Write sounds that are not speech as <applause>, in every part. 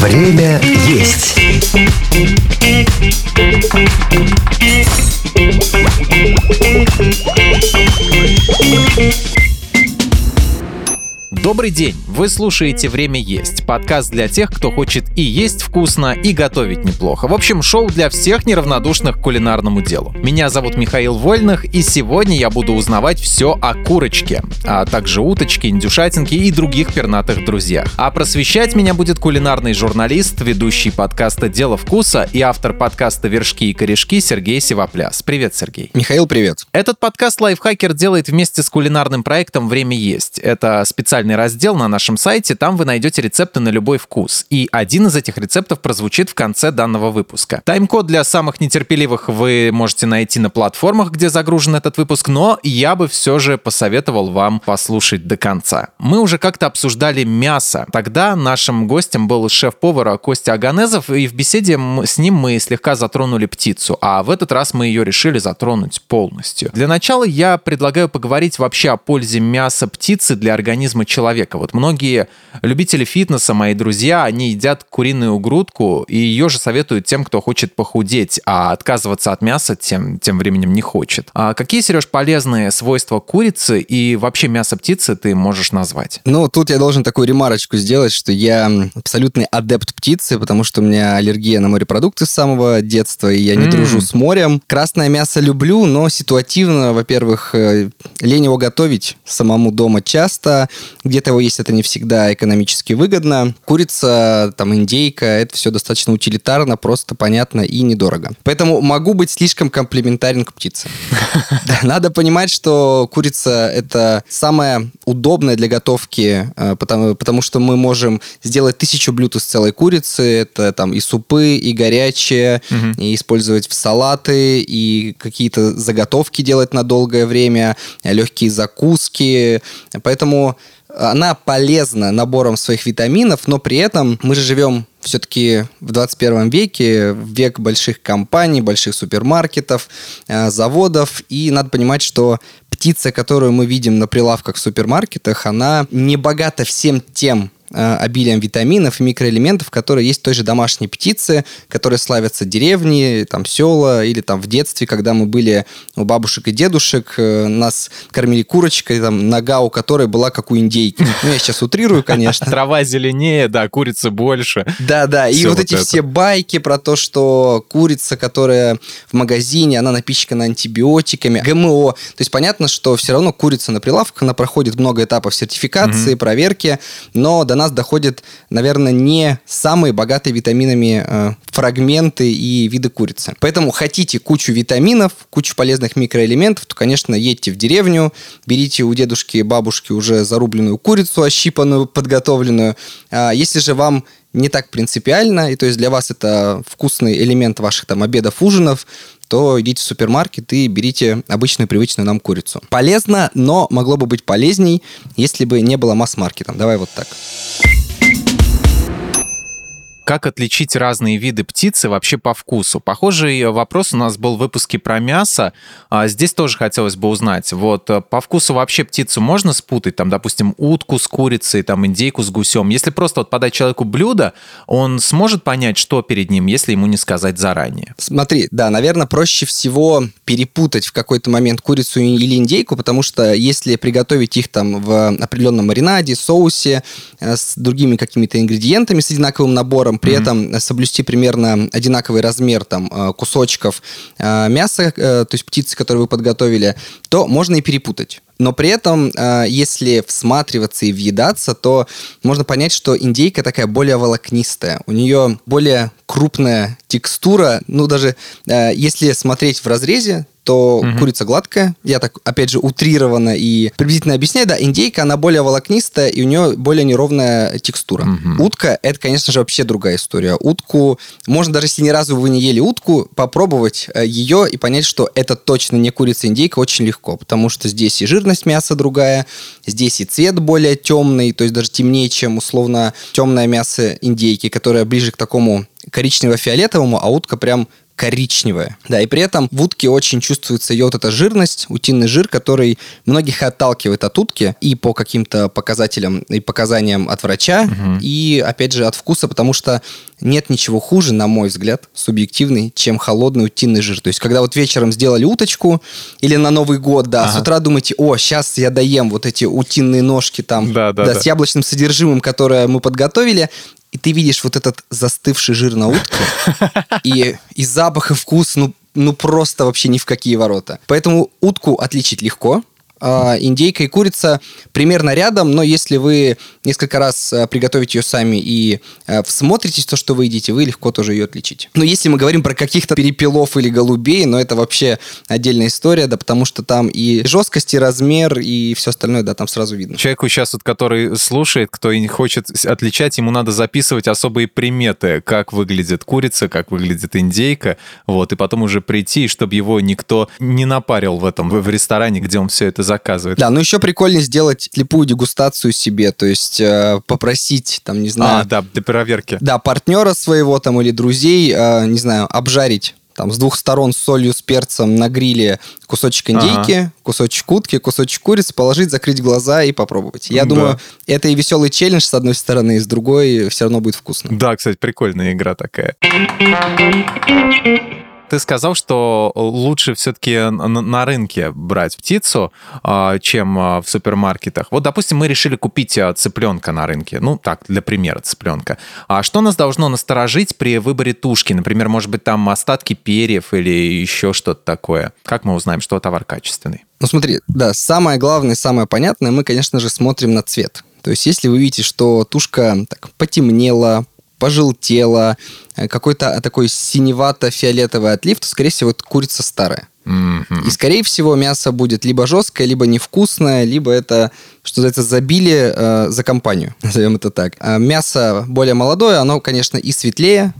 Время есть. Добрый день! Вы слушаете «Время есть» — подкаст для тех, кто хочет и есть вкусно, и готовить неплохо. В общем, шоу для всех неравнодушных к кулинарному делу. Меня зовут Михаил Вольных, и сегодня я буду узнавать все о курочке, а также уточке, индюшатинке и других пернатых друзьях. А просвещать меня будет кулинарный журналист, ведущий подкаста «Дело вкуса» и автор подкаста «Вершки и корешки» Сергей Севопляс. Привет, Сергей. Михаил, привет. Этот подкаст «Лайфхакер» делает вместе с кулинарным проектом «Время есть». Это специальный раздел на нашем сайте, там вы найдете рецепты на любой вкус. И один из этих рецептов прозвучит в конце данного выпуска. Тайм-код для самых нетерпеливых вы можете найти на платформах, где загружен этот выпуск, но я бы все же посоветовал вам послушать до конца. Мы уже как-то обсуждали мясо. Тогда нашим гостем был шеф-повар Костя Аганезов, и в беседе с ним мы слегка затронули птицу, а в этот раз мы ее решили затронуть полностью. Для начала я предлагаю поговорить вообще о пользе мяса птицы для организма человека. Вот многие любители фитнеса, мои друзья, они едят куриную грудку, и ее же советуют тем, кто хочет похудеть, а отказываться от мяса тем, тем временем не хочет. А какие, Сереж, полезные свойства курицы и вообще мяса птицы ты можешь назвать? Ну, тут я должен такую ремарочку сделать, что я абсолютный адепт птицы, потому что у меня аллергия на морепродукты с самого детства, и я не mm. дружу с морем. Красное мясо люблю, но ситуативно, во-первых, э, лень его готовить самому дома часто где-то его есть это не всегда экономически выгодно. Курица, там, индейка, это все достаточно утилитарно, просто понятно и недорого. Поэтому могу быть слишком комплементарен к птице. <laughs> Надо понимать, что курица это самая удобная для готовки, э, потому, потому что мы можем сделать тысячу блюд из целой курицы. Это там и супы, и горячее, и использовать в салаты, и какие-то заготовки делать на долгое время, легкие закуски. Поэтому она полезна набором своих витаминов, но при этом мы же живем все-таки в 21 веке, век больших компаний, больших супермаркетов, э, заводов, и надо понимать, что птица, которую мы видим на прилавках в супермаркетах, она не богата всем тем обилием витаминов и микроэлементов, которые есть в той же домашней птице, которые славятся деревни, там, села, или там в детстве, когда мы были у бабушек и дедушек, э, нас кормили курочкой, там, нога у которой была как у индейки. Ну, я сейчас утрирую, конечно. <laughs> Трава зеленее, да, курицы больше. Да-да, и вот, эти все байки про то, что курица, которая в магазине, она напичкана антибиотиками, ГМО. То есть понятно, что все равно курица на прилавках, она проходит много этапов сертификации, проверки, но до нас доходят, наверное, не самые богатые витаминами э, фрагменты и виды курицы. Поэтому хотите кучу витаминов, кучу полезных микроэлементов, то, конечно, едьте в деревню, берите у дедушки и бабушки уже зарубленную курицу, ощипанную, подготовленную. А если же вам не так принципиально, и то есть для вас это вкусный элемент ваших там обедов, ужинов, то идите в супермаркет и берите обычную привычную нам курицу. Полезно, но могло бы быть полезней, если бы не было масс-маркетом. Давай вот так. Как отличить разные виды птицы вообще по вкусу? Похожий вопрос у нас был в выпуске про мясо. А здесь тоже хотелось бы узнать. Вот э, по вкусу вообще птицу можно спутать? Там, допустим, утку с курицей, там, индейку с гусем. Если просто вот подать человеку блюдо, он сможет понять, что перед ним, если ему не сказать заранее? Смотри, да, наверное, проще всего перепутать в какой-то момент курицу или индейку, потому что если приготовить их там в определенном маринаде, соусе, э, с другими какими-то ингредиентами, с одинаковым набором, при mm-hmm. этом соблюсти примерно одинаковый размер там э, кусочков э, мяса, э, то есть птицы, которые вы подготовили, то можно и перепутать. Но при этом, если всматриваться и въедаться, то можно понять, что индейка такая более волокнистая. У нее более крупная текстура. Ну, даже если смотреть в разрезе, то угу. курица гладкая. Я так, опять же, утрированно и приблизительно объясняю. Да, индейка, она более волокнистая, и у нее более неровная текстура. Угу. Утка, это, конечно же, вообще другая история. Утку, можно даже если ни разу вы не ели утку, попробовать э, ее и понять, что это точно не курица индейка очень легко, потому что здесь и жирность мяса другая, здесь и цвет более темный, то есть даже темнее, чем условно темное мясо индейки, которое ближе к такому коричнево-фиолетовому, а утка прям коричневая. Да, и при этом в утке очень чувствуется ее вот эта жирность, утиный жир, который многих отталкивает от утки и по каким-то показателям и показаниям от врача, угу. и, опять же, от вкуса, потому что нет ничего хуже, на мой взгляд, субъективный, чем холодный утиный жир. То есть, когда вот вечером сделали уточку или на Новый год, да, ага. с утра думаете, о, сейчас я доем вот эти утиные ножки там, да, да, да, да. с яблочным содержимым, которое мы подготовили, и ты видишь вот этот застывший жир на утке, <laughs> и, и запах, и вкус, ну, ну просто вообще ни в какие ворота. Поэтому утку отличить легко, индейка и курица примерно рядом, но если вы несколько раз а, приготовите ее сами и а, всмотритесь в то, что вы едите, вы легко тоже ее отличите. Но если мы говорим про каких-то перепелов или голубей, но это вообще отдельная история, да, потому что там и жесткость, и размер, и все остальное, да, там сразу видно. Человеку сейчас, вот, который слушает, кто и не хочет отличать, ему надо записывать особые приметы, как выглядит курица, как выглядит индейка, вот, и потом уже прийти, чтобы его никто не напарил в этом, в ресторане, где он все это заказывает. Да, ну еще прикольнее сделать слепую дегустацию себе, то есть э, попросить, там, не знаю... А, да, для проверки. Да, партнера своего там или друзей, э, не знаю, обжарить там с двух сторон с солью, с перцем на гриле кусочек индейки, ага. кусочек утки, кусочек курицы, положить, закрыть глаза и попробовать. Я да. думаю, это и веселый челлендж с одной стороны, и с другой все равно будет вкусно. Да, кстати, прикольная игра такая. Ты сказал, что лучше все-таки на рынке брать птицу, а, чем а, в супермаркетах. Вот, допустим, мы решили купить а, цыпленка на рынке. Ну, так, для примера цыпленка. А что нас должно насторожить при выборе тушки? Например, может быть, там остатки перьев или еще что-то такое. Как мы узнаем, что товар качественный? Ну, смотри, да, самое главное, самое понятное, мы, конечно же, смотрим на цвет. То есть, если вы видите, что тушка так, потемнела, пожелтела, э, какой-то такой синевато-фиолетовый отлив, то, скорее всего, это курица старая. Mm-hmm. И, скорее всего, мясо будет либо жесткое, либо невкусное, либо это, что называется, забили э, за компанию, <laughs> назовем это так. А мясо более молодое, оно, конечно, и светлее,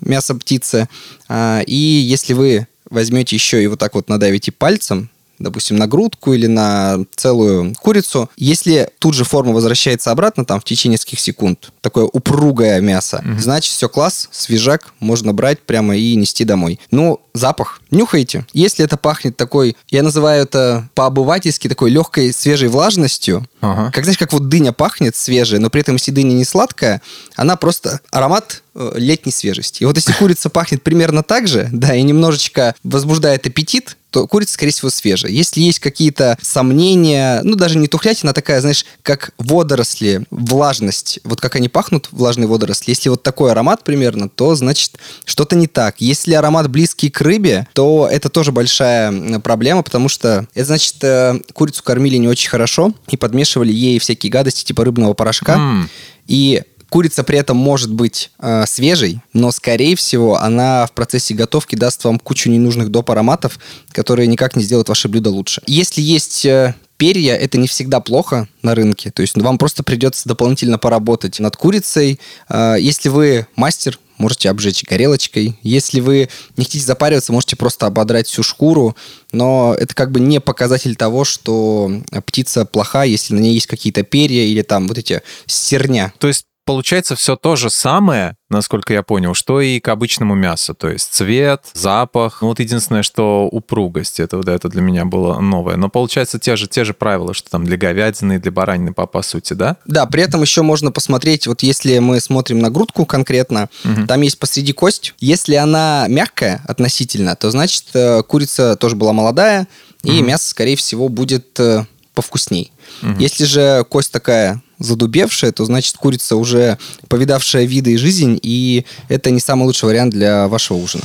мясо птицы. А, и если вы возьмете еще и вот так вот надавите пальцем, допустим, на грудку или на целую курицу, если тут же форма возвращается обратно, там, в течение нескольких секунд, такое упругое мясо, mm-hmm. значит, все класс, свежак, можно брать прямо и нести домой. Ну, запах. Нюхаете. Если это пахнет такой, я называю это по-обывательски такой легкой свежей влажностью, ага. как, знаешь, как вот дыня пахнет свежая, но при этом, если дыня не сладкая, она просто аромат э, летней свежести. И вот если курица пахнет примерно так же, да, и немножечко возбуждает аппетит, то курица, скорее всего, свежая. Если есть какие-то сомнения, ну, даже не тухлятина, а такая, знаешь, как водоросли, влажность, вот как они пахнут, влажные водоросли, если вот такой аромат примерно, то, значит, что-то не так. Если аромат близкий к рыбе, то это тоже большая проблема, потому что это значит, э, курицу кормили не очень хорошо и подмешивали ей всякие гадости типа рыбного порошка. Mm. И Курица при этом может быть э, свежей, но, скорее всего, она в процессе готовки даст вам кучу ненужных доп. ароматов, которые никак не сделают ваше блюдо лучше. Если есть э, перья, это не всегда плохо на рынке. То есть вам просто придется дополнительно поработать над курицей. Э, если вы мастер, можете обжечь горелочкой. Если вы не хотите запариваться, можете просто ободрать всю шкуру, но это как бы не показатель того, что птица плоха, если на ней есть какие-то перья или там вот эти серня. То есть получается все то же самое, насколько я понял, что и к обычному мясу. То есть цвет, запах. Ну, вот единственное, что упругость. Это, вот это для меня было новое. Но получается те же, те же правила, что там для говядины и для баранины, по, по сути, да? Да, при этом еще можно посмотреть, вот если мы смотрим на грудку конкретно, угу. там есть посреди кость. Если она мягкая относительно, то значит э, курица тоже была молодая, и угу. мясо, скорее всего, будет э, повкусней. Угу. Если же кость такая задубевшая, то значит курица уже повидавшая виды и жизнь, и это не самый лучший вариант для вашего ужина.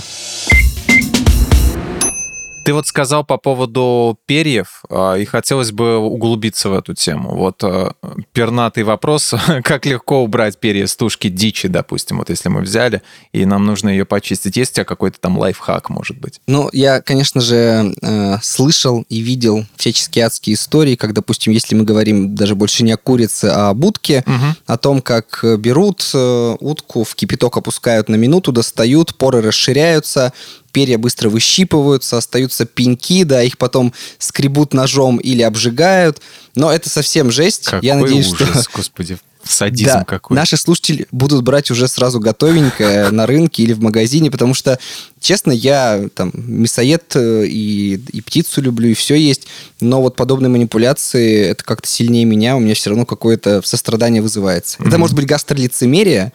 Ты вот сказал по поводу перьев, а, и хотелось бы углубиться в эту тему. Вот а, пернатый вопрос, <laughs> как легко убрать перья с тушки дичи, допустим, вот если мы взяли, и нам нужно ее почистить. Есть у тебя какой-то там лайфхак, может быть? Ну, я, конечно же, э, слышал и видел всяческие адские истории, как, допустим, если мы говорим даже больше не о курице, а о будке, угу. о том, как берут э, утку, в кипяток опускают на минуту, достают, поры расширяются, перья быстро выщипываются, остаются пеньки, да, их потом скребут ножом или обжигают. Но это совсем жесть. Какой Я надеюсь, ужас, что... <laughs> господи. Садизм да, какой. наши слушатели будут брать уже сразу готовенькое <laughs> на рынке или в магазине, потому что, честно, я там мясоед э, и, и птицу люблю, и все есть, но вот подобные манипуляции, это как-то сильнее меня, у меня все равно какое-то сострадание вызывается. Mm-hmm. Это может быть гастролицемерие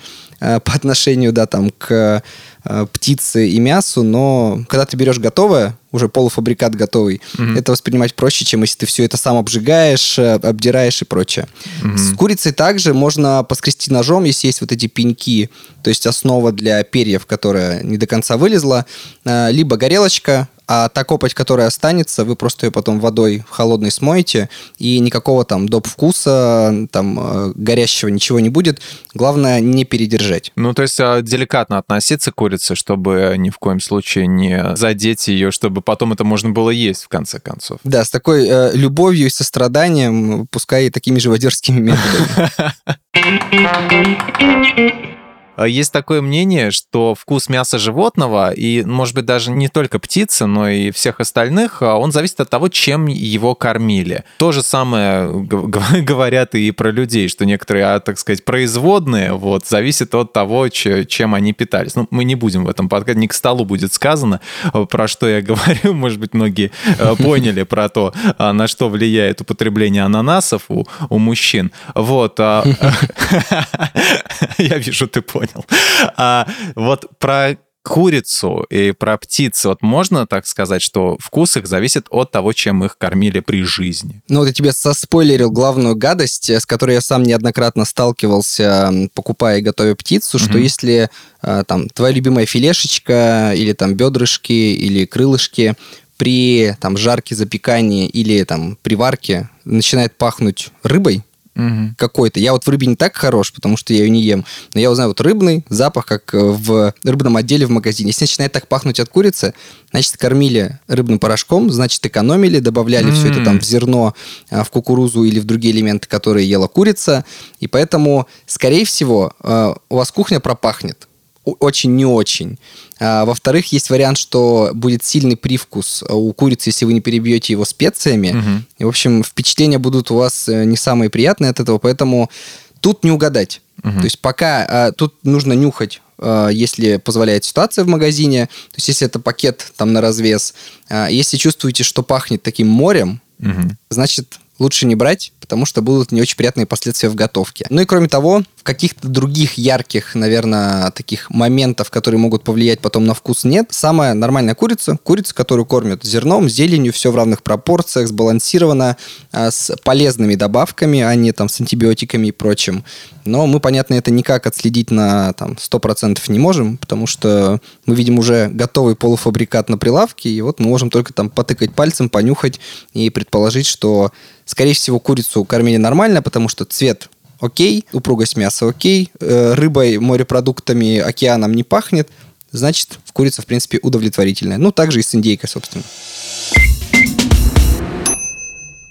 по отношению, да, там, к э, птице и мясу, но когда ты берешь готовое, уже полуфабрикат готовый, mm-hmm. это воспринимать проще, чем если ты все это сам обжигаешь, э, обдираешь и прочее. Mm-hmm. С курицей также можно поскрести ножом, если есть вот эти пеньки, то есть основа для перьев, которая не до конца вылезла, э, либо горелочка, а та копоть, которая останется, вы просто ее потом водой холодной смоете, и никакого там доп. вкуса, там, э, горящего ничего не будет. Главное, не передержать. Ну, то есть а, деликатно относиться к курице, чтобы ни в коем случае не задеть ее, чтобы потом это можно было есть, в конце концов. Да, с такой э, любовью и состраданием, пускай и такими живодерскими методами. <laughs> А есть такое мнение, что вкус мяса животного, и, может быть, даже не только птицы, но и всех остальных, а он зависит от того, чем его кормили. То же самое <laughs> говорят и про людей, что некоторые, а, так сказать, производные, вот, зависит от того, чем они питались. Ну, мы не будем в этом подкасте, не к столу будет сказано, про что я <laughs> говорю. Может быть, многие э, поняли про то, а, на что влияет употребление ананасов у, у мужчин. Вот. <laughs> Я вижу, ты понял понял. А, вот про курицу и про птиц, вот можно так сказать, что вкус их зависит от того, чем их кормили при жизни? Ну вот я тебе соспойлерил главную гадость, с которой я сам неоднократно сталкивался, покупая и готовя птицу, mm-hmm. что если а, там твоя любимая филешечка или там бедрышки или крылышки при там жарке, запекании или там при варке начинает пахнуть рыбой, угу. какой-то. Я вот в рыбе не так хорош, потому что я ее не ем. Но я узнаю вот рыбный запах, как э, в рыбном отделе в магазине. Если начинает так пахнуть от курицы, значит, кормили рыбным порошком, значит, экономили, добавляли mm все это там в зерно, э, в кукурузу или в другие элементы, которые ела курица. И поэтому, скорее всего, э, у вас кухня пропахнет очень не очень. А, во-вторых, есть вариант, что будет сильный привкус у курицы, если вы не перебьете его специями. Угу. И, в общем, впечатления будут у вас э, не самые приятные от этого, поэтому тут не угадать. Угу. То есть пока а, тут нужно нюхать если позволяет ситуация в магазине, то есть если это пакет там на развес, а, если чувствуете, что пахнет таким морем, угу. значит лучше не брать, потому что будут не очень приятные последствия в готовке. Ну и кроме того, в каких-то других ярких, наверное, таких моментов, которые могут повлиять потом на вкус, нет. Самая нормальная курица, курица, которую кормят зерном, зеленью, все в равных пропорциях, сбалансировано, а, с полезными добавками, а не там с антибиотиками и прочим. Но мы, понятно, это никак отследить на там, 100% не можем, потому что мы видим уже готовый полуфабрикат на прилавке, и вот мы можем только там потыкать пальцем, понюхать и предположить, что, скорее всего, курицу кормили нормально, потому что цвет окей, упругость мяса окей, э, рыбой, морепродуктами, океаном не пахнет, значит, курица, в принципе, удовлетворительная. Ну, также и с индейкой, собственно.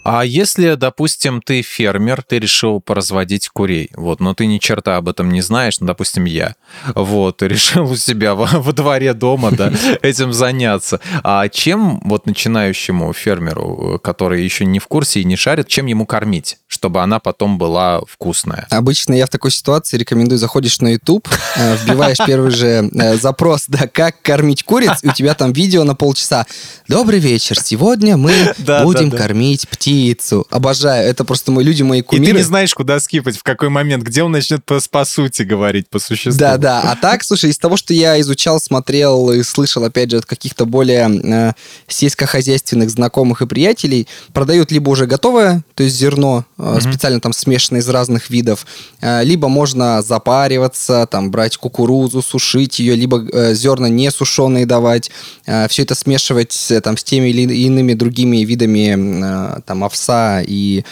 А если, допустим, ты фермер, ты решил поразводить курей, вот, но ты ни черта об этом не знаешь, ну, допустим, я, вот, <laughs> решил у себя во, во дворе дома, да, <laughs> этим заняться. А чем вот начинающему фермеру, который еще не в курсе и не шарит, чем ему кормить, чтобы она потом была вкусная? Обычно я в такой ситуации рекомендую, заходишь на YouTube, э, вбиваешь первый же э, запрос, да, как кормить куриц, и у тебя там видео на полчаса. Добрый вечер, сегодня мы <laughs> будем кормить птиц птицу. Обожаю. Это просто мои люди, мои кумиры. И ты не знаешь, куда скипать, в какой момент, где он начнет по, по сути говорить, по существу. Да, да. А так, слушай, из того, что я изучал, смотрел и слышал, опять же, от каких-то более э, сельскохозяйственных знакомых и приятелей, продают либо уже готовое, то есть зерно, mm-hmm. специально там смешанное из разных видов, э, либо можно запариваться, там брать кукурузу, сушить ее, либо э, зерна не сушеные давать, э, все это смешивать там с теми или иными другими видами там овса и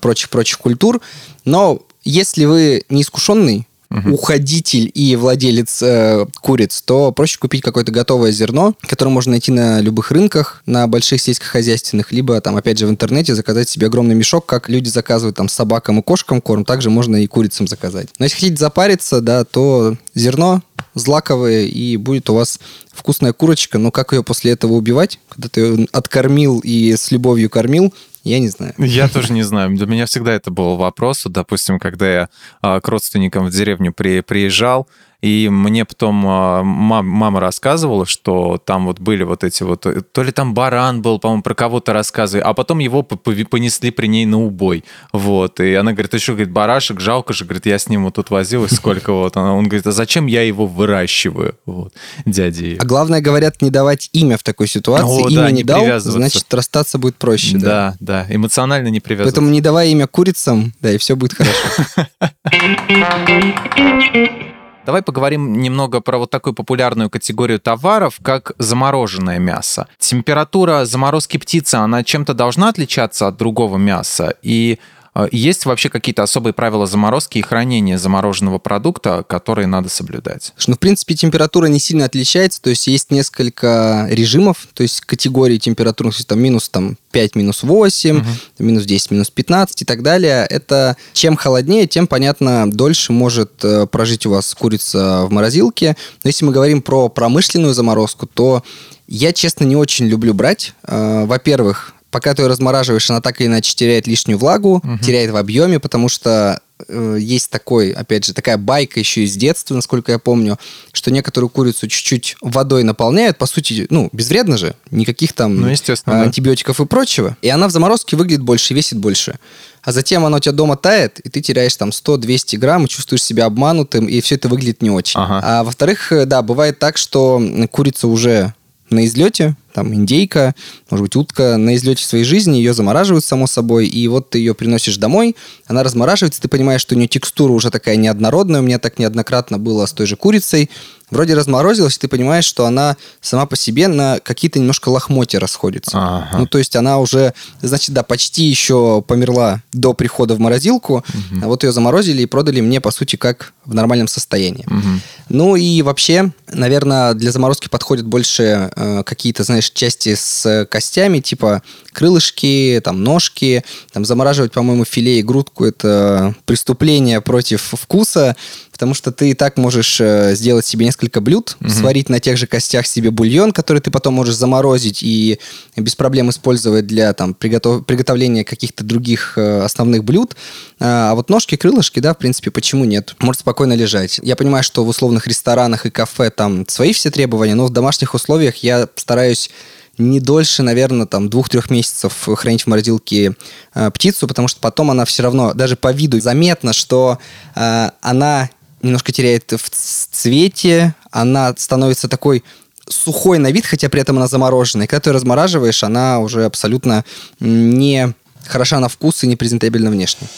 прочих-прочих культур. Но если вы не искушенный угу. уходитель и владелец э, куриц, то проще купить какое-то готовое зерно, которое можно найти на любых рынках, на больших сельскохозяйственных, либо там, опять же, в интернете заказать себе огромный мешок, как люди заказывают там собакам и кошкам корм, также можно и курицам заказать. Но если хотите запариться, да, то зерно злаковые, и будет у вас вкусная курочка, но как ее после этого убивать, когда ты ее откормил и с любовью кормил, Я не знаю. Я тоже не знаю. Для меня всегда это был вопрос. Допустим, когда я а, к родственникам в деревню при, приезжал, и мне потом а, мам, мама рассказывала, что там вот были вот эти вот... То ли там баран был, по-моему, про кого-то рассказывали, а потом его понесли при ней на убой. Вот. И она говорит, что, говорит, барашек, жалко же, говорит, я с ним вот тут возилась, сколько вот. Он говорит, а зачем я его выращиваю? Вот. Дядя А главное, говорят, не давать имя в такой ситуации. О, имя да, не, не дал, значит, расстаться будет проще. Да, да, да. Эмоционально не привязываться. Поэтому не давай имя курицам, да, и все будет хорошо. <laughs> Давай поговорим немного про вот такую популярную категорию товаров, как замороженное мясо. Температура заморозки птицы, она чем-то должна отличаться от другого мяса? И есть вообще какие-то особые правила заморозки и хранения замороженного продукта, которые надо соблюдать? Ну, в принципе, температура не сильно отличается, то есть есть несколько режимов, то есть категории температуры, то есть там минус там, 5, минус 8, угу. минус 10, минус 15 и так далее. Это чем холоднее, тем, понятно, дольше может э, прожить у вас курица в морозилке. Но если мы говорим про промышленную заморозку, то я, честно, не очень люблю брать. Э, во-первых, пока ты ее размораживаешь, она так или иначе теряет лишнюю влагу, угу. теряет в объеме, потому что Э, есть такой, опять же, такая байка еще из детства, насколько я помню, что некоторую курицу чуть-чуть водой наполняют, по сути, ну, безвредно же, никаких там ну, антибиотиков да. и прочего, и она в заморозке выглядит больше, весит больше. А затем она у тебя дома тает, и ты теряешь там 100-200 грамм, и чувствуешь себя обманутым, и все это выглядит не очень. Ага. А во-вторых, э, да, бывает так, что курица уже на излете, там индейка, может быть, утка на излете своей жизни, ее замораживают, само собой, и вот ты ее приносишь домой, она размораживается, ты понимаешь, что у нее текстура уже такая неоднородная, у меня так неоднократно было с той же курицей, вроде разморозилась, и ты понимаешь, что она сама по себе на какие-то немножко лохмотья расходится. Ага. Ну, то есть она уже, значит, да, почти еще померла до прихода в морозилку, угу. а вот ее заморозили и продали мне, по сути, как в нормальном состоянии. Угу. Ну и вообще, наверное, для заморозки подходят больше э, какие-то, знаешь, знаешь, части с костями, типа крылышки, там, ножки. Там замораживать, по-моему, филе и грудку – это преступление против вкуса, потому что ты и так можешь э, сделать себе несколько блюд, угу. сварить на тех же костях себе бульон, который ты потом можешь заморозить и без проблем использовать для там, приготов... приготовления каких-то других э, основных блюд. А, а вот ножки, крылышки, да, в принципе, почему нет? Может спокойно лежать. Я понимаю, что в условных ресторанах и кафе там свои все требования, но в домашних условиях я стараюсь не дольше, наверное, там двух-трех месяцев хранить в морозилке э, птицу, потому что потом она все равно, даже по виду заметно, что э, она немножко теряет в цвете, она становится такой сухой на вид, хотя при этом она замороженная. И когда ты размораживаешь, она уже абсолютно не хороша на вкус и не презентабельна внешне.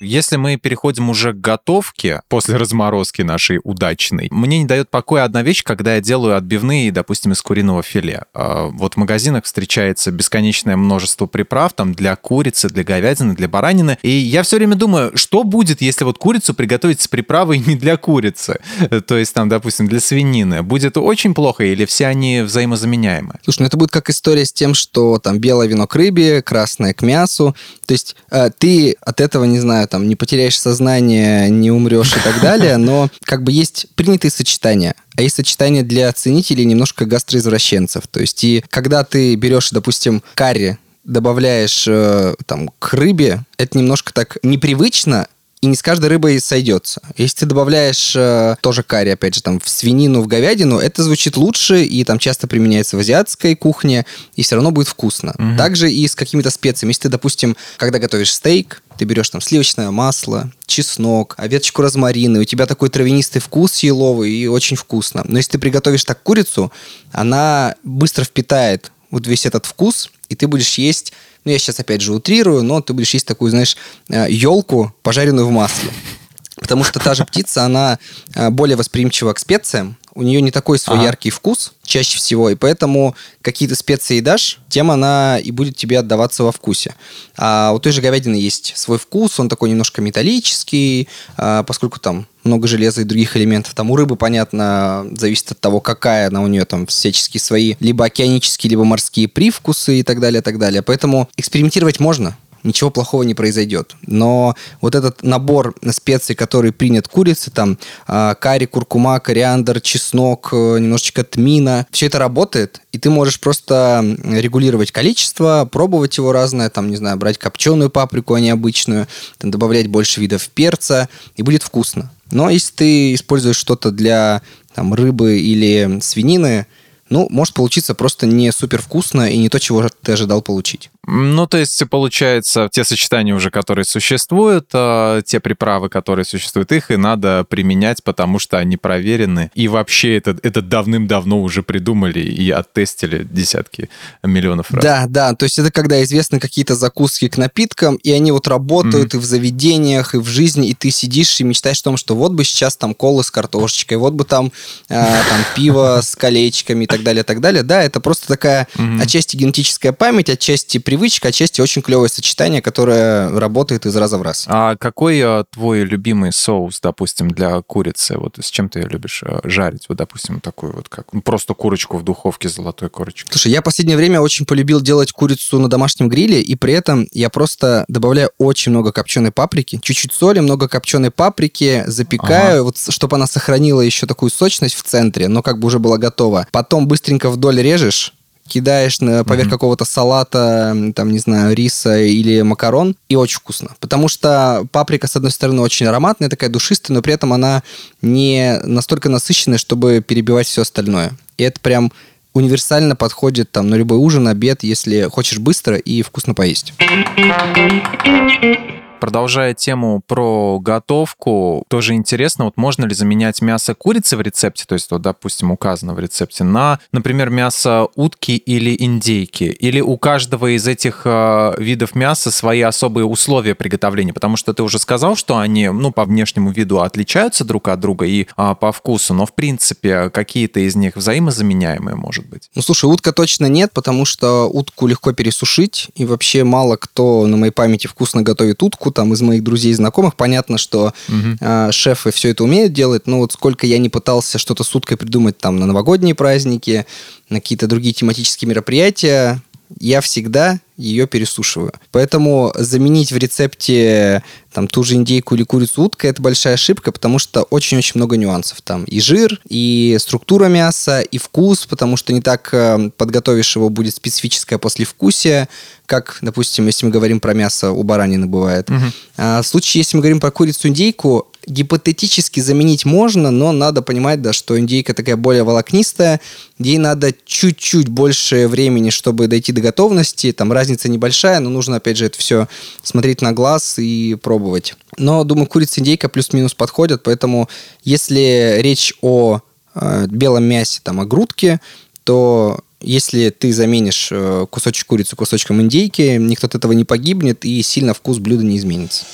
Если мы переходим уже к готовке после разморозки нашей удачной, мне не дает покоя одна вещь, когда я делаю отбивные, допустим, из куриного филе. А, вот в магазинах встречается бесконечное множество приправ там для курицы, для говядины, для баранины. И я все время думаю, что будет, если вот курицу приготовить с приправой <laughs> не для курицы, то есть там, допустим, для свинины. Будет очень плохо или все они взаимозаменяемы? Слушай, ну это будет как история с тем, что там белое вино к рыбе, красное к мясу. То есть э, ты от этого, не знаю, там не потеряешь сознание, не умрешь и так далее, <laughs> но как бы есть принятые сочетания. А есть сочетания для ценителей немножко гастроизвращенцев. То есть и когда ты берешь, допустим, карри, добавляешь э, там к рыбе, это немножко так непривычно, и не с каждой рыбой сойдется. Если ты добавляешь э, тоже карри, опять же, там, в свинину, в говядину, это звучит лучше, и там часто применяется в азиатской кухне, и все равно будет вкусно. Угу. Также и с какими-то специями. Если ты, допустим, когда готовишь стейк, ты берешь там сливочное масло, чеснок, а веточку розмарина, и у тебя такой травянистый вкус еловый, и очень вкусно. Но если ты приготовишь так курицу, она быстро впитает вот весь этот вкус, и ты будешь есть ну, я сейчас опять же утрирую, но ты будешь есть такую, знаешь, елку, э, пожаренную в масле. Потому что та же птица, она э, более восприимчива к специям, у нее не такой свой ага. яркий вкус чаще всего, и поэтому какие-то специи дашь, тем она и будет тебе отдаваться во вкусе. А у той же говядины есть свой вкус, он такой немножко металлический, а, поскольку там много железа и других элементов. Там у рыбы, понятно, зависит от того, какая она у нее там всяческие свои либо океанические, либо морские привкусы и так далее, и так далее. Поэтому экспериментировать можно, ничего плохого не произойдет. Но вот этот набор специй, который принят курицы, там э, карри, куркума, кориандр, чеснок, э, немножечко тмина, все это работает, и ты можешь просто регулировать количество, пробовать его разное, там, не знаю, брать копченую паприку, а не обычную, там, добавлять больше видов перца, и будет вкусно. Но если ты используешь что-то для там, рыбы или свинины, ну, может получиться просто не супер вкусно и не то, чего ты ожидал получить. Ну, то есть, получается, те сочетания уже, которые существуют, э, те приправы, которые существуют, их и надо применять, потому что они проверены. И вообще это, это давным-давно уже придумали и оттестили десятки миллионов раз. Да, да, то есть это когда известны какие-то закуски к напиткам, и они вот работают mm-hmm. и в заведениях, и в жизни, и ты сидишь и мечтаешь о том, что вот бы сейчас там колы с картошечкой, вот бы там, э, там пиво с колечками и так далее, так далее. Да, это просто такая mm-hmm. отчасти генетическая память, отчасти при привычка, отчасти очень клевое сочетание, которое работает из раза в раз. А какой а, твой любимый соус, допустим, для курицы? Вот с чем ты ее любишь а, жарить? Вот, допустим, такую вот как ну, просто курочку в духовке золотой корочкой. Слушай, я в последнее время очень полюбил делать курицу на домашнем гриле, и при этом я просто добавляю очень много копченой паприки, чуть-чуть соли, много копченой паприки, запекаю, ага. вот чтобы она сохранила еще такую сочность в центре, но как бы уже была готова. Потом быстренько вдоль режешь, кидаешь поверх mm-hmm. какого-то салата, там, не знаю, риса или макарон, и очень вкусно. Потому что паприка, с одной стороны, очень ароматная, такая душистая, но при этом она не настолько насыщенная, чтобы перебивать все остальное. И это прям универсально подходит там на любой ужин, обед, если хочешь быстро и вкусно поесть. Продолжая тему про готовку, тоже интересно, вот можно ли заменять мясо курицы в рецепте, то есть, вот, допустим, указано в рецепте, на, например, мясо утки или индейки? Или у каждого из этих э, видов мяса свои особые условия приготовления? Потому что ты уже сказал, что они, ну, по внешнему виду отличаются друг от друга и э, по вкусу, но, в принципе, какие-то из них взаимозаменяемые, может быть? Ну, слушай, утка точно нет, потому что утку легко пересушить, и вообще мало кто на моей памяти вкусно готовит утку, там из моих друзей и знакомых. Понятно, что угу. э, шефы все это умеют делать, но вот сколько я не пытался что-то с уткой придумать там на новогодние праздники, на какие-то другие тематические мероприятия, я всегда ее пересушиваю. Поэтому заменить в рецепте там ту же индейку или курицу утка это большая ошибка, потому что очень-очень много нюансов. Там и жир, и структура мяса, и вкус, потому что не так э, подготовишь его будет специфическое послевкусие, как, допустим, если мы говорим про мясо, у баранины бывает. Угу. А в случае, если мы говорим про курицу индейку, гипотетически заменить можно, но надо понимать, да, что индейка такая более волокнистая, ей надо чуть-чуть больше времени, чтобы дойти до готовности. Там разница небольшая, но нужно, опять же, это все смотреть на глаз и пробовать. Но, думаю, курица индейка плюс-минус подходят, поэтому если речь о э, белом мясе, там, о грудке, то если ты заменишь э, кусочек курицы кусочком индейки, никто от этого не погибнет, и сильно вкус блюда не изменится.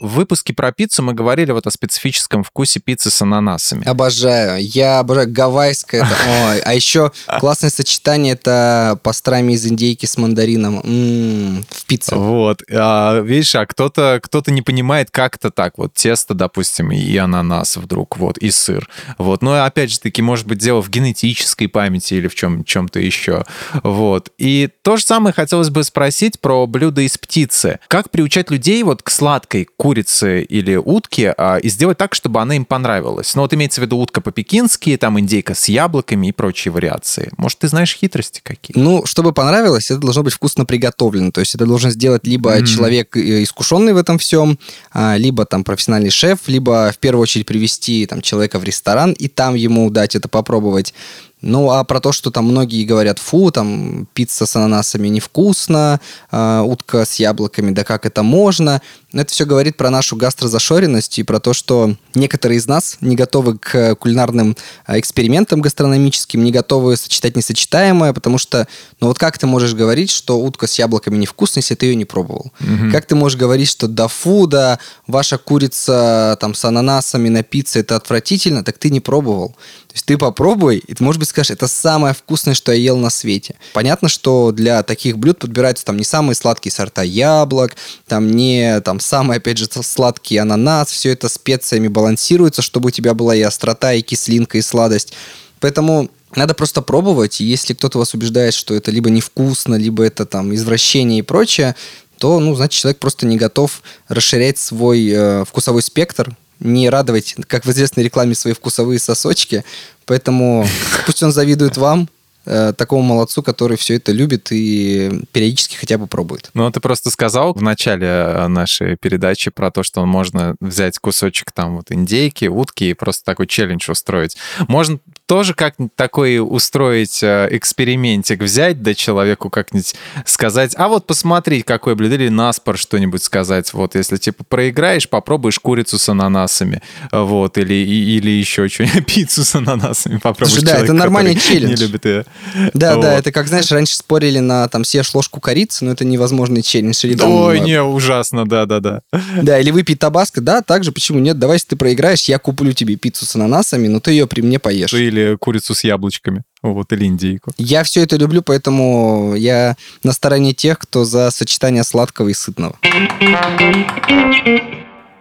В выпуске про пиццу мы говорили вот о специфическом вкусе пиццы с ананасами. Обожаю. Я обожаю гавайское. <laughs> Ой, а еще классное сочетание это пастрами из индейки с мандарином м-м, в пицце. Вот. А, видишь, а кто-то кто не понимает, как это так. Вот тесто, допустим, и ананас вдруг, вот, и сыр. Вот. Но опять же таки, может быть, дело в генетической памяти или в чем, чем-то еще. Вот. И то же самое хотелось бы спросить про блюда из птицы. Как приучать людей вот к сладкой, курицы или утки а, и сделать так, чтобы она им понравилась. Ну вот имеется в виду утка по-пекински, там индейка с яблоками и прочие вариации. Может, ты знаешь хитрости какие? Ну, чтобы понравилось, это должно быть вкусно приготовлено. То есть это должен сделать либо mm-hmm. человек э, искушенный в этом всем, а, либо там профессиональный шеф, либо в первую очередь привести там человека в ресторан и там ему дать это попробовать. Ну, а про то, что там многие говорят, фу, там пицца с ананасами невкусно, э, утка с яблоками, да как это можно, это все говорит про нашу гастрозашоренность и про то, что некоторые из нас не готовы к кулинарным а, экспериментам гастрономическим, не готовы сочетать несочетаемое, потому что, ну вот как ты можешь говорить, что утка с яблоками невкусная, если ты ее не пробовал? Угу. Как ты можешь говорить, что да фу, да, ваша курица там с ананасами на пицце это отвратительно, так ты не пробовал. То есть ты попробуй, и ты, может быть, скажешь, это самое вкусное, что я ел на свете. Понятно, что для таких блюд подбираются там не самые сладкие сорта яблок, там не там самый, опять же, сладкий ананас, все это специями балансируется, чтобы у тебя была и острота, и кислинка, и сладость. Поэтому Надо просто пробовать, и если кто-то вас убеждает, что это либо невкусно, либо это там извращение и прочее, то, ну, значит, человек просто не готов расширять свой э, вкусовой спектр, не радовать, как в известной рекламе, свои вкусовые сосочки. Поэтому пусть он завидует вам, э, такому молодцу, который все это любит и периодически хотя бы пробует. Ну, ты просто сказал в начале э, нашей передачи про то, что можно взять кусочек там вот индейки, утки и просто такой челлендж устроить. Можно тоже как-нибудь такой устроить э, экспериментик, взять, да человеку как-нибудь сказать, а вот посмотри, какое блюдо, или наспор что-нибудь сказать. Вот, если типа проиграешь, попробуешь курицу с ананасами, вот, или, или еще что-нибудь, <laughs> пиццу с ананасами попробуешь. Слушай, да, человек, это нормальный челлендж. Не любит ее. Да, Вот. да, это как, знаешь, раньше спорили на там съешь ложку корицы, но это невозможный челлендж. Или, там, Ой, э, не, ужасно, да-да-да. <laughs> Да, или выпей табаско, да, также, почему нет, давай, если ты проиграешь, я куплю тебе пиццу с ананасами, но ты ее при мне поешь. Или курицу с яблочками, вот, или индейку. Я все это люблю, поэтому я на стороне тех, кто за сочетание сладкого и сытного.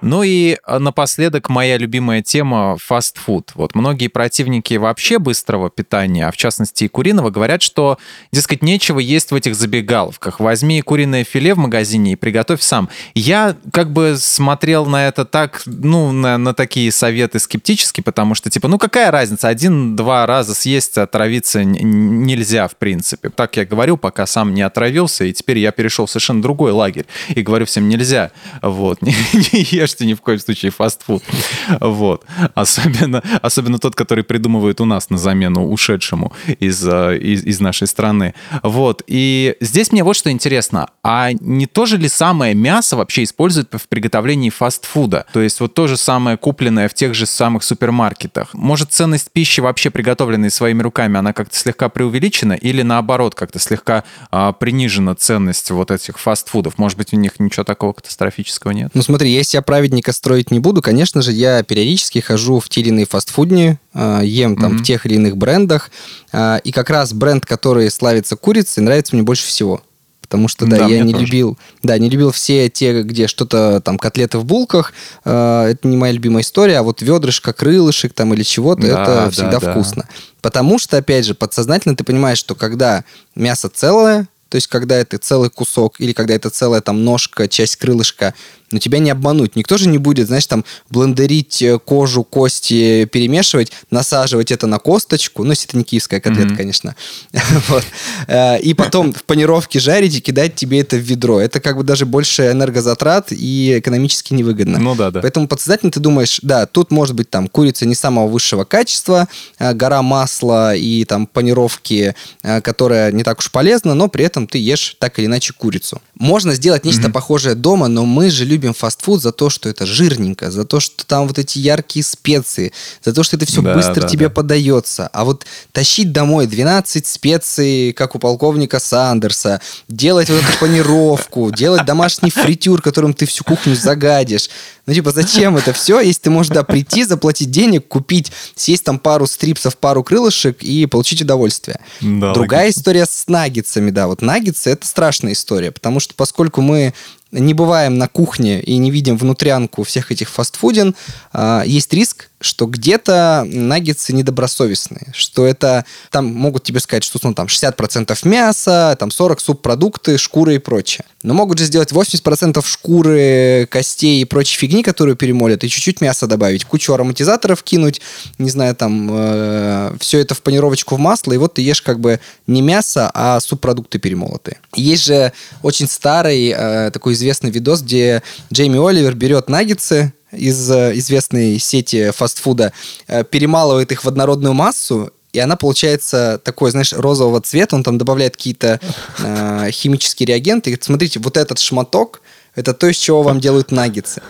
Ну и э, напоследок моя любимая тема – фастфуд. Вот многие противники вообще быстрого питания, а в частности и куриного, говорят, что, дескать, нечего есть в этих забегаловках. Возьми куриное филе в магазине и приготовь сам. Я как бы смотрел на это так, ну, на, на такие советы скептически, потому что, типа, ну какая разница, один-два раза съесть, отравиться н- н- нельзя, в принципе. Так я говорю, пока сам не отравился, и теперь я перешел в совершенно другой лагерь и говорю всем нельзя, вот, <laughs> не, не ешьте ни в коем случае фастфуд, <laughs> вот. Особенно, особенно тот, который придумывают у нас на замену ушедшему из, э, из, из нашей страны. Вот, и здесь мне вот что интересно, а не то же ли самое мясо вообще используют в приготовлении фастфуда? То есть вот то же самое купленное в тех же самых супермаркетах. Может, ценность пищи вообще приготовленной своими руками, она как-то слегка преувеличена или наоборот как-то слегка а, принижена ценность вот этих фастфудов? Может быть, у них ничего такого катастрофического нет? Ну смотри, я из себя праведника строить не буду. Конечно же, я периодически хожу в те или иные фастфудни, э, ем там Мгм. в тех или иных брендах. э, И как раз бренд, который славится курицей, нравится мне больше всего. Потому что, да, Да, я не тоже. любил, да, не любил все те, где что-то там котлеты в булках. э, Это не моя любимая история, а вот ведрышко, крылышек там или чего-то, Да, это да, всегда да. вкусно. Потому что, опять же, подсознательно ты понимаешь, что когда мясо целое, то есть когда это целый кусок или когда это целая там ножка, часть крылышка, но тебя не обмануть. Никто же не будет, знаешь, там блендерить э, кожу, кости, перемешивать, насаживать это на косточку, ну, если это не киевская котлета, Мгм. конечно. <laughs> Вот. Э, И потом в панировке жарить и кидать тебе это в ведро. Это как бы даже больше энергозатрат и экономически невыгодно. Ну да, да. Поэтому подсознательно ты думаешь, да, тут может быть там курица не самого высшего качества, э, гора масла и там панировки, которая не так уж полезна, но при этом ты ешь так или иначе курицу. Можно сделать нечто похожее дома, но мы же любим фастфуд за то, что это жирненько, за то, что там вот эти яркие специи, за то, что это все Да, быстро да, тебе да. подается. А вот тащить домой 12 специй, как у полковника Сандерса, делать вот эту панировку, <laughs> делать домашний фритюр, которым ты всю кухню загадишь. Ну, типа, зачем это все, если ты можешь, да, прийти, заплатить денег, купить, съесть там пару стрипсов, пару крылышек и получить удовольствие. Да, Другая история с наггетсами, да. Вот наггетсы — это страшная история, потому что поскольку мы не бываем на кухне и не видим внутрянку всех этих фастфудин, а, есть риск, что где-то наггетсы недобросовестные, что это, там могут тебе сказать, что ну, там 60% мяса, там 40 субпродукты, шкуры и прочее. Но могут же сделать 80% шкуры, костей и прочей фигни, которую перемолят, и чуть-чуть мяса добавить, кучу ароматизаторов кинуть, не знаю, там, все это в панировочку в масло, и вот ты ешь как бы не мясо, а субпродукты перемолотые. Есть же очень старый э, такой известный видос, где Джейми Оливер берет наггетсы, из э, известной сети фастфуда, э, перемалывает их в однородную массу, и она получается такой, знаешь, розового цвета, он там добавляет какие-то э, химические реагенты, и говорит, смотрите, вот этот шматок, это то, из чего вам делают наггетсы.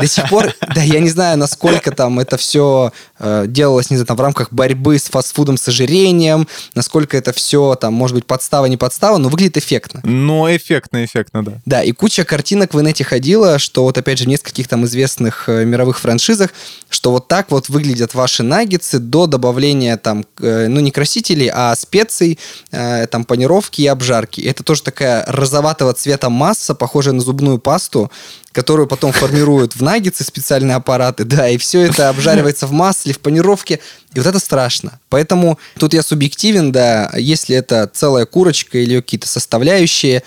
До сих пор, да, я не знаю, насколько там это все э, делалось, не знаю, там в рамках борьбы с фастфудом, с ожирением, насколько это все, там, может быть, подстава, не подстава, но выглядит эффектно. Но эффектно, эффектно, да. Да, и куча картинок в инете ходила, что вот опять же в нескольких там известных э, мировых франшизах, что вот так вот выглядят ваши наггетсы до добавления там, э, ну не красителей, а специй, э, там панировки и обжарки. Это тоже такая розоватого цвета масса, похожая на зубную пасту, пасту, которую потом формируют в наггетсы специальные аппараты, да, и все это обжаривается в масле, в панировке, и вот это страшно. Поэтому тут я субъективен, да, если это целая курочка или какие-то составляющие,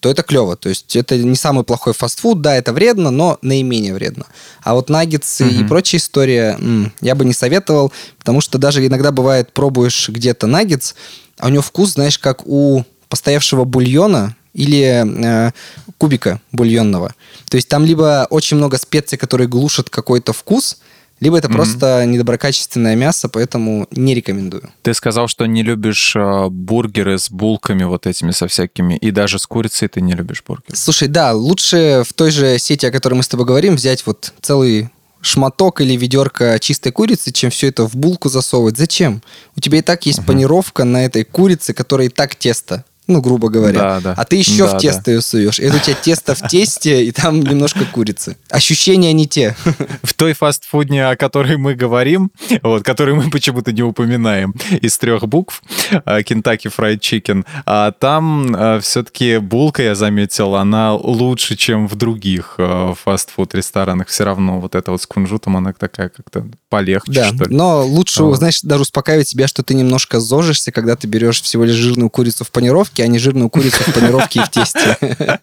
то это клево. То есть это не самый плохой фастфуд, да, это вредно, но наименее вредно. А вот наггетсы угу. и прочая история м, я бы не советовал, потому что даже иногда бывает, пробуешь где-то наггетс, а у него вкус, знаешь, как у постоявшего бульона или э, кубика бульонного. То есть там либо очень много специй, которые глушат какой-то вкус, либо это mm-hmm. просто недоброкачественное мясо, поэтому не рекомендую. Ты сказал, что не любишь э, бургеры с булками вот этими со всякими, и даже с курицей ты не любишь бургеры. Слушай, да, лучше в той же сети, о которой мы с тобой говорим, взять вот целый шматок или ведерко чистой курицы, чем все это в булку засовывать. Зачем? У тебя и так есть uh-huh. панировка на этой курице, которая и так тесто ну, грубо говоря. Да, да. А ты еще да, в тесто да. ее суешь. И это у тебя тесто в тесте, и там немножко курицы. Ощущения не те. <laughs> В той фастфудне, о которой мы говорим, вот, который мы почему-то не упоминаем, из трех букв, Kentucky Fried Chicken, а там а, все-таки булка, я заметил, она лучше, чем в других а, фастфуд-ресторанах. Все равно вот это вот с кунжутом, она такая как-то полегче, да, что ли. но лучше, вот. знаешь, даже успокаивать себя, что ты немножко зожишься, когда ты берешь всего лишь жирную курицу в панировке, панировке, а не жирную курицу в панировке и в тесте. <laughs>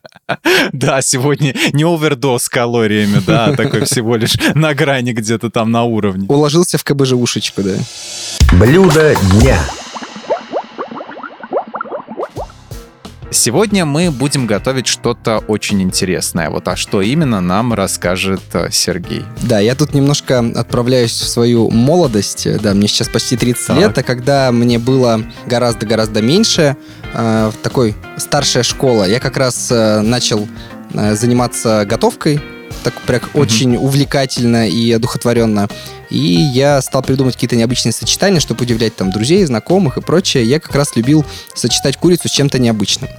Да, сегодня не овердоз калориями, да, а такой всего лишь на грани где-то там на уровне. Уложился в КБЖ-ушечку, да. Блюдо дня. Сегодня мы будем готовить что-то очень интересное. Вот, а что именно нам расскажет э, Сергей. Да, я тут немножко отправляюсь в свою молодость. Да, мне сейчас почти 30 так. лет, а когда мне было гораздо-гораздо меньше, э, такой старшая школа, я как раз э, начал э, заниматься готовкой так прям mm-hmm. очень увлекательно и одухотворенно. И я стал придумывать какие-то необычные сочетания, чтобы удивлять там друзей, знакомых и прочее. Я как раз любил сочетать курицу с чем-то необычным.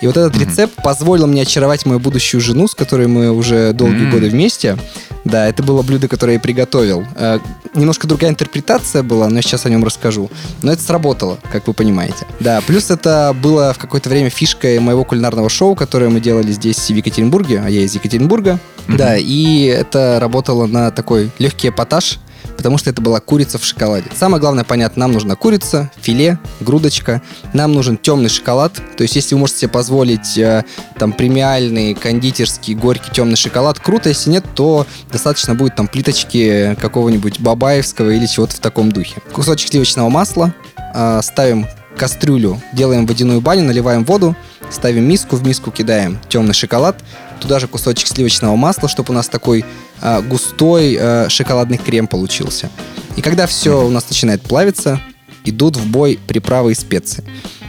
И вот этот mm-hmm. рецепт позволил мне очаровать мою будущую жену, с которой мы уже долгие mm-hmm. годы вместе. Да, это было блюдо, которое я приготовил. Э, немножко другая интерпретация была, но я сейчас о нем расскажу. Но это сработало, как вы понимаете. Да, плюс это было в какое-то время фишкой моего кулинарного шоу, которое мы делали здесь в Екатеринбурге, а я из Екатеринбурга. Mm-hmm. Да, и это работало на такой легкий эпатаж, потому что это была курица в шоколаде. Самое главное понятно, нам нужна курица, филе, грудочка, нам нужен темный шоколад, то есть если вы можете себе позволить э, там премиальный, кондитерский, горький темный шоколад, круто, если нет, то достаточно будет там плиточки какого-нибудь бабаевского или чего-то в таком духе. Кусочек сливочного масла, э, ставим кастрюлю, делаем водяную баню, наливаем воду, ставим миску, в миску кидаем темный шоколад, туда же кусочек сливочного масла, чтобы у нас такой э, густой э, шоколадный крем получился. И когда все у нас начинает плавиться, идут в бой приправы и специи.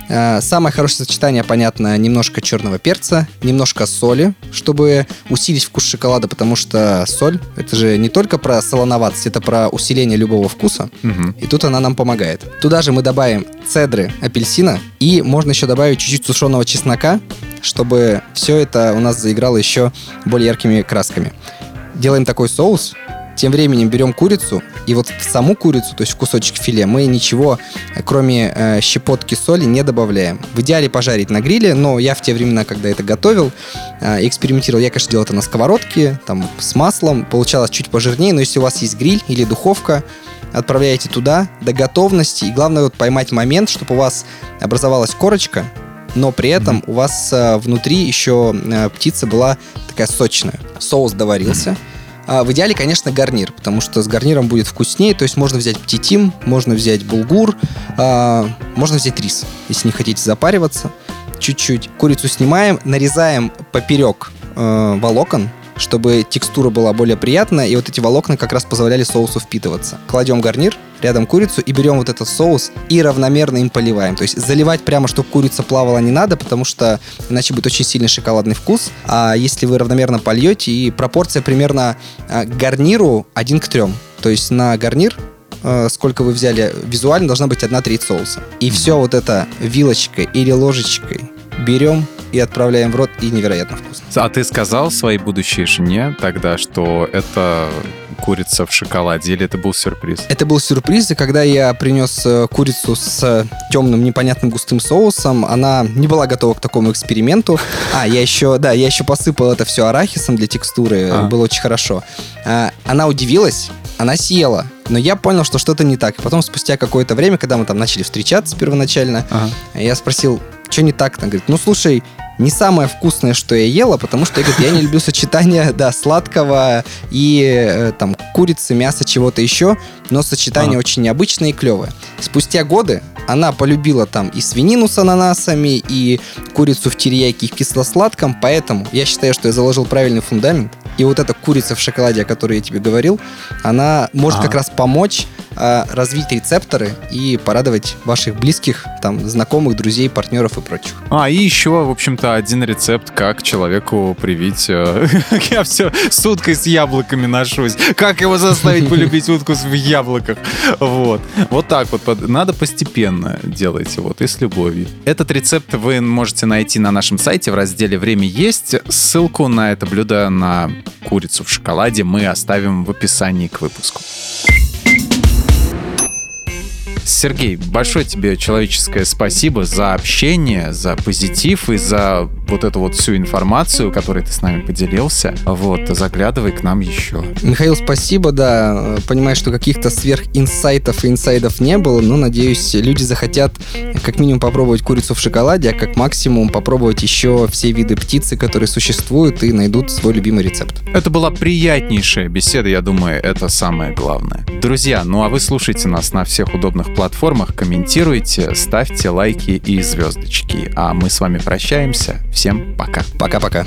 Э, самое хорошее сочетание, понятно, немножко черного перца, немножко соли, чтобы усилить вкус шоколада, потому что соль — это же не только про солоноватость, это про усиление любого вкуса. Угу. И тут она нам помогает. Туда же мы добавим цедры апельсина, и можно еще добавить чуть-чуть сушеного чеснока, чтобы все это у нас заиграло еще более яркими красками. Делаем такой соус, тем временем берем курицу, и вот в саму курицу, то есть в кусочек филе, мы ничего, кроме э, щепотки соли, не добавляем. В идеале пожарить на гриле, но я в те времена, когда это готовил, э, экспериментировал, я, конечно, делал это на сковородке, там, с маслом, получалось чуть пожирнее, но если у вас есть гриль или духовка, отправляете туда до готовности, и главное вот поймать момент, чтобы у вас образовалась корочка, но при этом mm-hmm. у вас э, внутри еще э, птица была такая сочная. Соус доварился. Mm-hmm а, в идеале, конечно, гарнир, потому что с гарниром будет вкуснее. То есть можно взять птитим, можно взять булгур, а, можно взять рис, если не хотите запариваться. Чуть-чуть. Курицу снимаем, нарезаем поперек э, волокон, чтобы текстура была более приятная, и вот эти волокна как раз позволяли соусу впитываться. Кладем гарнир, рядом курицу и берем вот этот соус и равномерно им поливаем. То есть заливать прямо, чтобы курица плавала не надо, потому что иначе будет очень сильный шоколадный вкус. А если вы равномерно польете, и пропорция примерно а, гарниру 1 к 3. То есть на гарнир а, сколько вы взяли, визуально должна быть одна треть соуса. И все вот это вилочкой или ложечкой берем и отправляем в рот, и невероятно вкусно. А ты сказал своей будущей жене тогда, что это курица в шоколаде, или это был сюрприз? Это был сюрприз, и когда я принес э, курицу с темным непонятным густым соусом, она не была готова к такому эксперименту. <laughs> А, я еще, да, я еще посыпал это все арахисом для текстуры, А. было очень хорошо. А, Она удивилась, она съела, но я понял, что что-то не так. И потом, спустя какое-то время, когда мы там начали встречаться первоначально, Ага. я спросил, что не так? Она говорит, ну слушай, не самое вкусное, что я ела, потому что я, говорит, я не люблю сочетание, да, сладкого и э, там курицы, мяса, чего-то еще, но сочетание Ага. очень необычное и клевое. Спустя годы она полюбила там и свинину с ананасами, и курицу в терияке и в кисло-сладком, поэтому я считаю, что я заложил правильный фундамент. И вот эта курица в шоколаде, о которой я тебе говорил, она может Ага. как раз помочь а, развить рецепторы и порадовать ваших близких, там, знакомых, друзей, партнеров и прочих. А, и еще, в общем-то, один рецепт, как человеку привить... э, <laughs> Я все с уткой с яблоками ношусь. Как его заставить <laughs> полюбить утку в яблоках? Вот. Вот так вот. Надо постепенно делайте, вот, и с любовью. Этот рецепт вы можете найти на нашем сайте в разделе «Время есть». Ссылку на это блюдо на курицу в шоколаде мы оставим в описании к выпуску. Сергей, большое тебе человеческое спасибо за общение, за позитив и за вот эту вот всю информацию, которой ты с нами поделился. Вот, заглядывай к нам еще. Михаил, спасибо, да. Понимаю, что каких-то сверхинсайтов и инсайдов не было, но, надеюсь, люди захотят как минимум попробовать курицу в шоколаде, а как максимум попробовать еще все виды птицы, которые существуют, и найдут свой любимый рецепт. Это была приятнейшая беседа, я думаю, это самое главное. Друзья, ну а вы слушайте нас на всех удобных платформах, комментируйте, ставьте лайки и звездочки. А мы с вами прощаемся. Всем пока. Пока-пока.